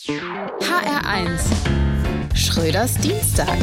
HR1 Schröders Dienstag.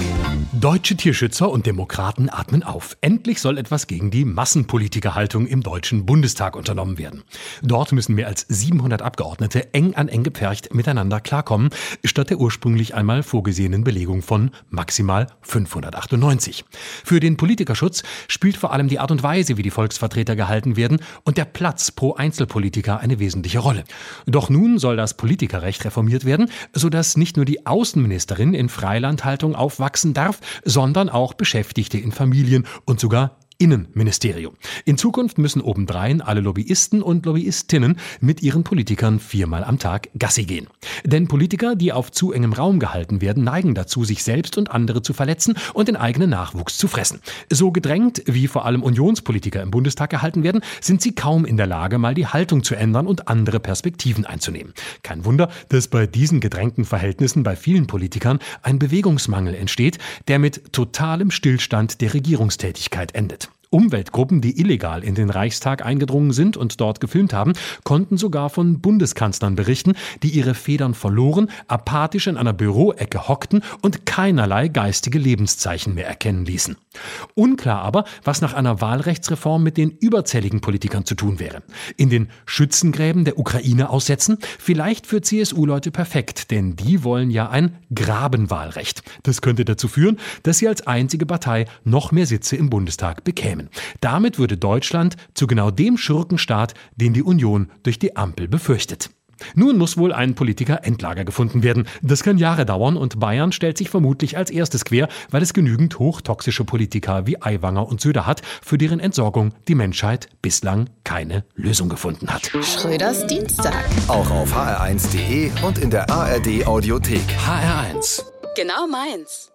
Deutsche Tierschützer und Demokraten atmen auf. Endlich soll etwas gegen die Massenpolitikerhaltung im Deutschen Bundestag unternommen werden. Dort müssen mehr als 700 Abgeordnete eng an eng gepfercht miteinander klarkommen, statt der ursprünglich einmal vorgesehenen Belegung von maximal 598. Für den Politikerschutz spielt vor allem die Art und Weise, wie die Volksvertreter gehalten werden und der Platz pro Einzelpolitiker eine wesentliche Rolle. Doch nun soll das Politikerrecht reformiert werden, sodass nicht nur die Außenministerin in Freilandhaltung aufwachsen darf, sondern auch Beschäftigte in Familien und sogar Innenministerium. In Zukunft müssen obendrein alle Lobbyisten und Lobbyistinnen mit ihren Politikern viermal am Tag Gassi gehen. Denn Politiker, die auf zu engem Raum gehalten werden, neigen dazu, sich selbst und andere zu verletzen und den eigenen Nachwuchs zu fressen. So gedrängt, wie vor allem Unionspolitiker im Bundestag gehalten werden, sind sie kaum in der Lage, mal die Haltung zu ändern und andere Perspektiven einzunehmen. Kein Wunder, dass bei diesen gedrängten Verhältnissen bei vielen Politikern ein Bewegungsmangel entsteht, der mit totalem Stillstand der Regierungstätigkeit endet. Umweltgruppen, die illegal in den Reichstag eingedrungen sind und dort gefilmt haben, konnten sogar von Bundeskanzlern berichten, die ihre Federn verloren, apathisch in einer Büroecke hockten und keinerlei geistige Lebenszeichen mehr erkennen ließen. Unklar aber, was nach einer Wahlrechtsreform mit den überzähligen Politikern zu tun wäre. In den Schützengräben der Ukraine aussetzen? Vielleicht für CSU-Leute perfekt, denn die wollen ja ein Grabenwahlrecht. Das könnte dazu führen, dass sie als einzige Partei noch mehr Sitze im Bundestag bekämen bekämen. Damit würde Deutschland zu genau dem Schurkenstaat, den die Union durch die Ampel befürchtet. Nun muss wohl ein Politiker Endlager gefunden werden. Das kann Jahre dauern und Bayern stellt sich vermutlich als erstes quer, weil es genügend hochtoxische Politiker wie Aiwanger und Söder hat, für deren Entsorgung die Menschheit bislang keine Lösung gefunden hat. Schröders Dienstag. Auch auf hr1.de und in der ARD Audiothek. HR1. Genau meins.